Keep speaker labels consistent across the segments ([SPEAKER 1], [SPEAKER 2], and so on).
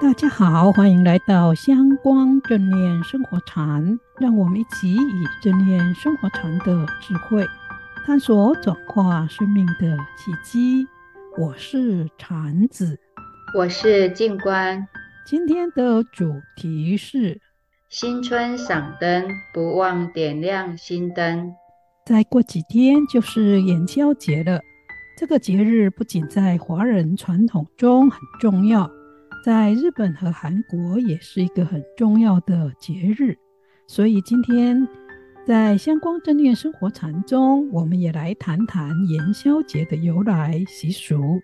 [SPEAKER 1] 大家好，欢迎来到香光正念生活禅，让我们一起以正念生活禅的智慧，探索转化生命的契机。我是禅子，
[SPEAKER 2] 我是静观。
[SPEAKER 1] 今天的主题是
[SPEAKER 2] 新春赏灯，不忘点亮心灯。
[SPEAKER 1] 再过几天就是元宵节了，这个节日不仅在华人传统中很重要。在日本和韩国也是一个很重要的节日，所以今天在相光正念生活禅中，我们也来谈谈元宵节的由来习俗。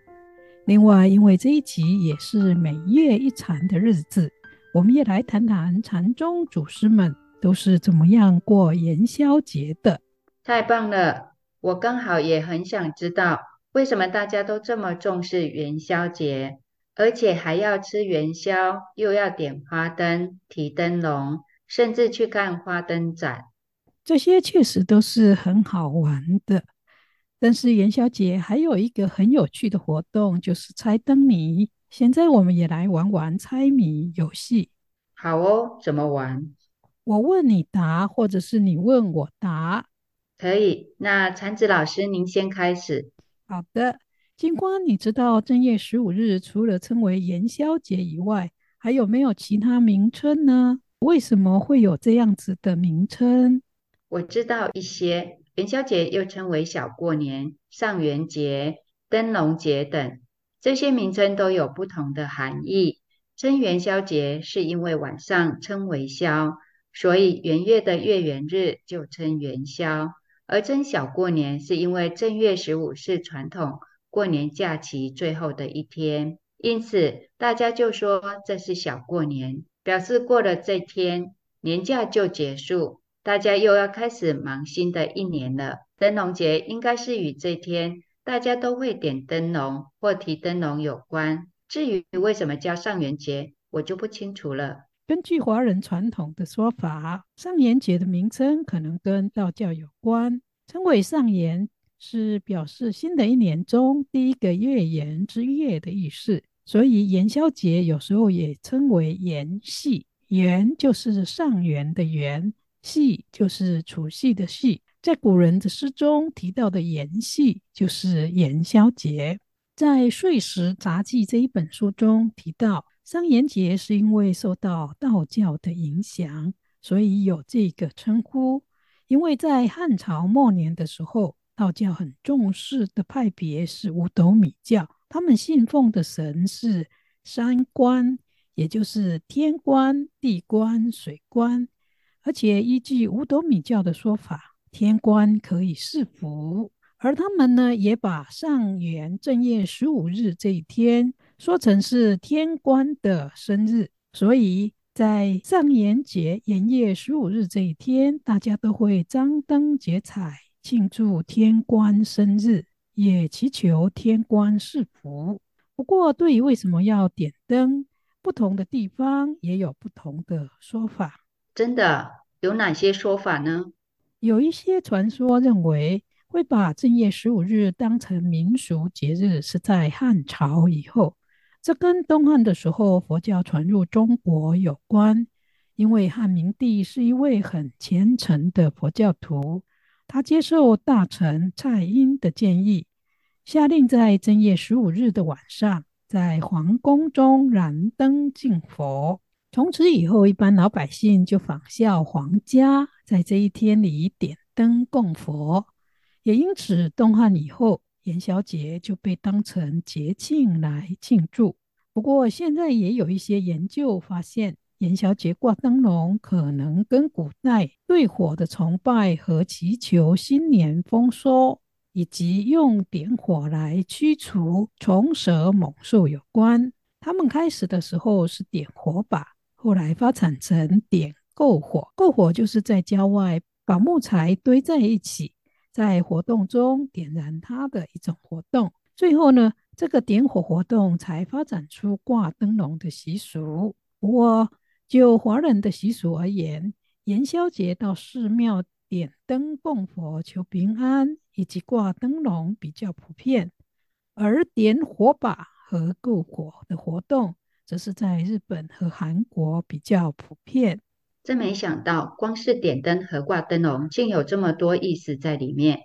[SPEAKER 1] 另外，因为这一集也是每月一禅的日子，我们也来谈谈禅宗祖师们都是怎么样过元宵节的。
[SPEAKER 2] 太棒了！我刚好也很想知道，为什么大家都这么重视元宵节？而且还要吃元宵，又要点花灯、提灯笼，甚至去看花灯展，
[SPEAKER 1] 这些确实都是很好玩的。但是元宵节还有一个很有趣的活动，就是猜灯谜。现在我们也来玩玩猜谜游戏。
[SPEAKER 2] 好哦，怎么玩？
[SPEAKER 1] 我问你答，或者是你问我答。
[SPEAKER 2] 可以。那禅子老师，您先开始。
[SPEAKER 1] 好的。金光，你知道正月十五日除了称为元宵节以外，还有没有其他名称呢？为什么会有这样子的名称？
[SPEAKER 2] 我知道一些，元宵节又称为小过年、上元节、灯笼节等，这些名称都有不同的含义。称元宵节是因为晚上称为宵，所以元月的月圆日就称元宵；而称小过年是因为正月十五是传统。过年假期最后的一天，因此大家就说这是小过年，表示过了这天，年假就结束，大家又要开始忙新的一年了。灯笼节应该是与这天大家都会点灯笼或提灯笼有关。至于为什么叫上元节，我就不清楚了。
[SPEAKER 1] 根据华人传统的说法，上元节的名称可能跟道教有关，称为上元。是表示新的一年中第一个月圆之月的意思，所以元宵节有时候也称为元夕。元就是上元的元，夕就是除夕的夕。在古人的诗中提到的元夕就是元宵节。在《岁时杂记》这一本书中提到，上元节是因为受到道教的影响，所以有这个称呼。因为在汉朝末年的时候，道教很重视的派别是五斗米教，他们信奉的神是三官，也就是天官、地官、水官。而且依据五斗米教的说法，天官可以赐福，而他们呢，也把上元正月十五日这一天说成是天官的生日，所以在上元节元月十五日这一天，大家都会张灯结彩。庆祝天官生日，也祈求天官赐福。不过，对于为什么要点灯，不同的地方也有不同的说法。
[SPEAKER 2] 真的，有哪些说法呢？
[SPEAKER 1] 有一些传说认为，会把正月十五日当成民俗节日，是在汉朝以后。这跟东汉的时候佛教传入中国有关，因为汉明帝是一位很虔诚的佛教徒。他接受大臣蔡邕的建议，下令在正月十五日的晚上，在皇宫中燃灯敬佛。从此以后，一般老百姓就仿效皇家，在这一天里点灯供佛。也因此，东汉以后，元宵节就被当成节庆来庆祝。不过，现在也有一些研究发现。元宵节挂灯笼，可能跟古代对火的崇拜和祈求新年丰收，以及用点火来驱除虫蛇猛兽有关。他们开始的时候是点火把，后来发展成点篝火。篝火就是在郊外把木材堆在一起，在活动中点燃它的一种活动。最后呢，这个点火活动才发展出挂灯笼的习俗。不过，就华人的习俗而言，元宵节到寺庙点灯供佛求平安，以及挂灯笼比较普遍；而点火把和篝火的活动则是在日本和韩国比较普遍。
[SPEAKER 2] 真没想到，光是点灯和挂灯笼，竟有这么多意思在里面。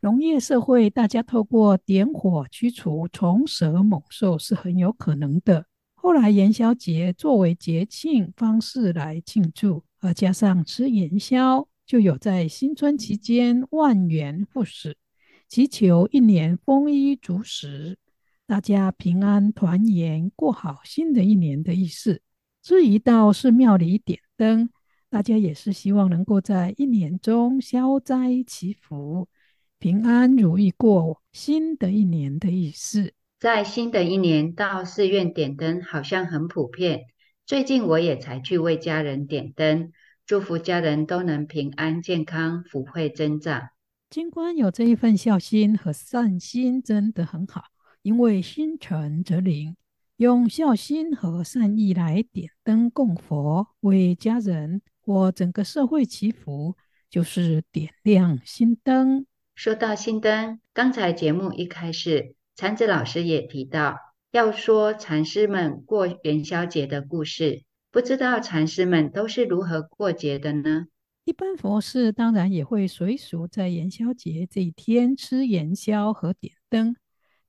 [SPEAKER 1] 农业社会，大家透过点火驱除虫蛇猛兽是很有可能的。后来元宵节作为节庆方式来庆祝，而加上吃元宵，就有在新春期间万元复始，祈求一年丰衣足食，大家平安团圆过好新的一年的意思。至于到寺庙里点灯。大家也是希望能够在一年中消灾祈福、平安如意过新的一年的意思。
[SPEAKER 2] 在新的一年到寺院点灯，好像很普遍。最近我也才去为家人点灯，祝福家人都能平安健康、福慧增长。
[SPEAKER 1] 尽管有这一份孝心和善心，真的很好，因为心诚则灵。用孝心和善意来点灯供佛，为家人或整个社会祈福，就是点亮心灯。
[SPEAKER 2] 说到心灯，刚才节目一开始，禅子老师也提到要说禅师们过元宵节的故事。不知道禅师们都是如何过节的呢？
[SPEAKER 1] 一般佛事当然也会随俗在元宵节这一天吃元宵和点灯。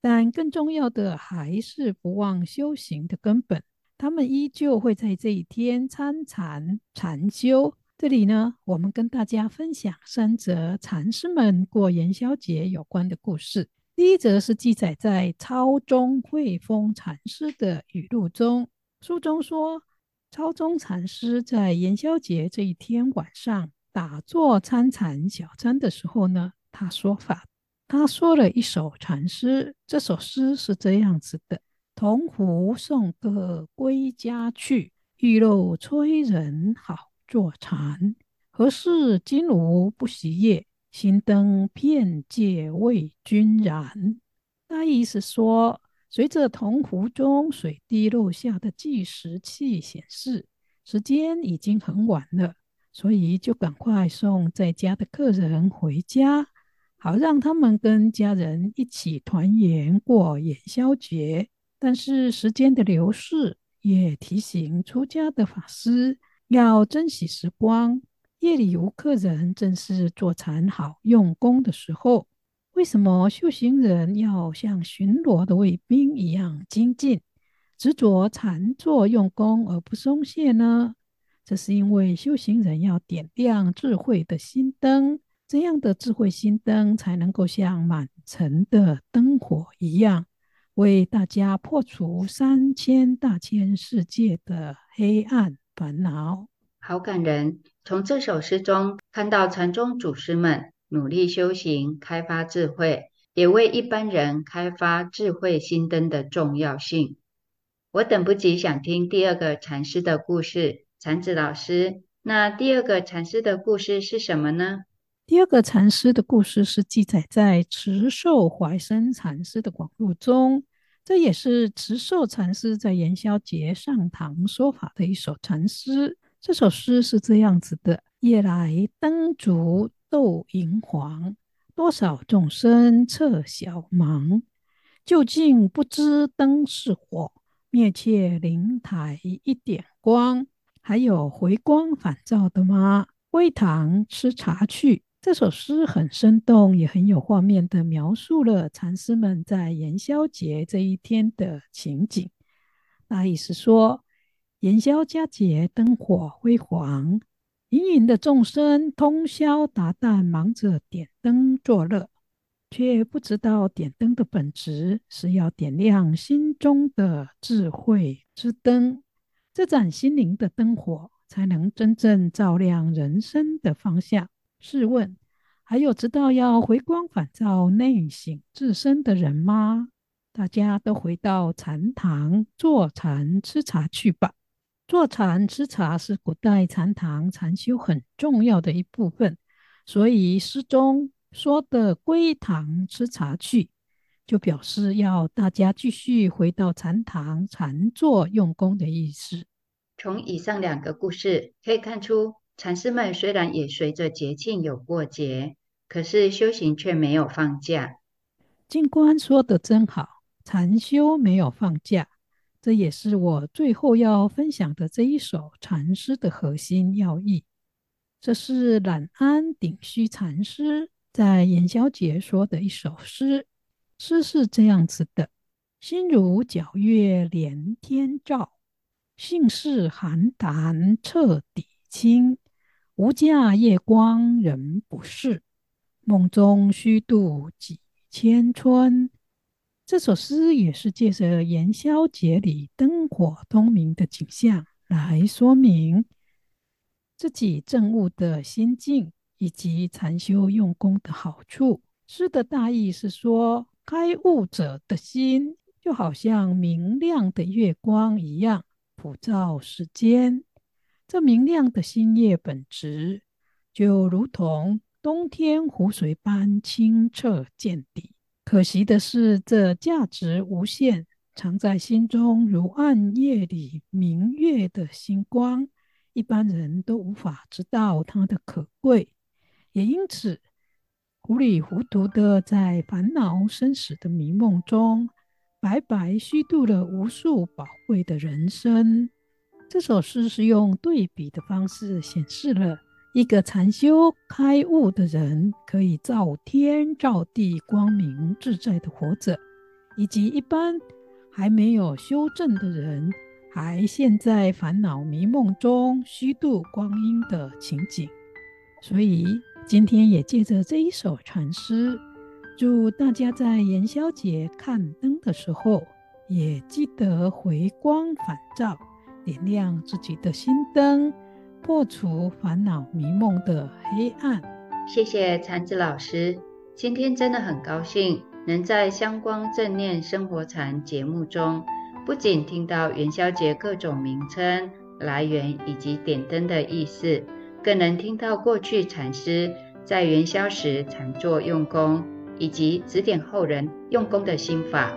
[SPEAKER 1] 但更重要的还是不忘修行的根本，他们依旧会在这一天参禅禅修。这里呢，我们跟大家分享三则禅师们过元宵节有关的故事。第一则是记载在超宗慧丰禅师的语录中，书中说，超宗禅师在元宵节这一天晚上打坐参禅小餐的时候呢，他说法。他说了一首禅诗，这首诗是这样子的：铜壶送客归家去，玉漏催人好坐禅。何事金炉不熄夜，心灯片界为君燃。大意是说，随着铜壶中水滴落下的计时器显示，时间已经很晚了，所以就赶快送在家的客人回家。好让他们跟家人一起团圆过元宵节，但是时间的流逝也提醒出家的法师要珍惜时光。夜里无客人，正是坐禅好用功的时候。为什么修行人要像巡逻的卫兵一样精进，执着禅坐用功而不松懈呢？这是因为修行人要点亮智慧的心灯。这样的智慧心灯才能够像满城的灯火一样，为大家破除三千大千世界的黑暗烦恼。
[SPEAKER 2] 好感人！从这首诗中看到禅宗祖师们努力修行，开发智慧，也为一般人开发智慧心灯的重要性。我等不及想听第二个禅师的故事，禅子老师，那第二个禅师的故事是什么呢？
[SPEAKER 1] 第二个禅师的故事是记载在慈寿怀生禅师的广录中，这也是慈寿禅师在元宵节上堂说法的一首禅诗。这首诗是这样子的：夜来灯烛斗银黄，多少众生侧小盲。究竟不知灯是火，灭却灵台一点光。还有回光返照的吗？归堂吃茶去。这首诗很生动，也很有画面的描述了禅师们在元宵节这一天的情景。那意思说，元宵佳节灯火辉煌，隐隐的众生通宵达旦忙着点灯作乐，却不知道点灯的本质是要点亮心中的智慧之灯。这盏心灵的灯火，才能真正照亮人生的方向。试问，还有知道要回光返照、内省自身的人吗？大家都回到禅堂坐禅吃茶去吧。坐禅吃茶是古代禅堂禅修很重要的一部分，所以诗中说的“归堂吃茶去”，就表示要大家继续回到禅堂禅坐用功的意思。
[SPEAKER 2] 从以上两个故事可以看出。禅师们虽然也随着节庆有过节，可是修行却没有放假。
[SPEAKER 1] 静观说的真好，禅修没有放假，这也是我最后要分享的这一首禅诗的核心要义。这是懒安顶虚禅师在元宵节说的一首诗，诗是这样子的：心如皎月连天照，性似寒潭彻底清。无价夜光人不识，梦中虚度几千春。这首诗也是借着元宵节里灯火通明的景象来说明。自己证悟的心境，以及禅修用功的好处。诗的大意是说，开悟者的心就好像明亮的月光一样，普照世间。这明亮的心业本质，就如同冬天湖水般清澈见底。可惜的是，这价值无限，藏在心中如暗夜里明月的星光。一般人都无法知道它的可贵，也因此糊里糊涂的在烦恼生死的迷梦中，白白虚度了无数宝贵的人生。这首诗是用对比的方式显示了一个禅修开悟的人可以照天照地、光明自在的活着，以及一般还没有修正的人。还陷在烦恼迷梦中虚度光阴的情景，所以今天也借着这一首禅诗，祝大家在元宵节看灯的时候，也记得回光返照，点亮自己的心灯，破除烦恼迷梦的黑暗。
[SPEAKER 2] 谢谢禅子老师，今天真的很高兴能在香光正念生活禅节目中。不仅听到元宵节各种名称、来源以及点灯的意思，更能听到过去禅师在元宵时禅坐用功，以及指点后人用功的心法。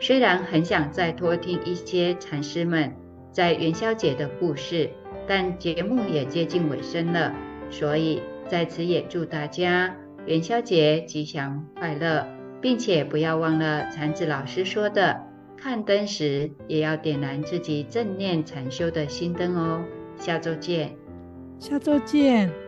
[SPEAKER 2] 虽然很想再多听一些禅师们在元宵节的故事，但节目也接近尾声了，所以在此也祝大家元宵节吉祥快乐，并且不要忘了禅子老师说的。看灯时也要点燃自己正念禅修的心灯哦。下周见，
[SPEAKER 1] 下周见。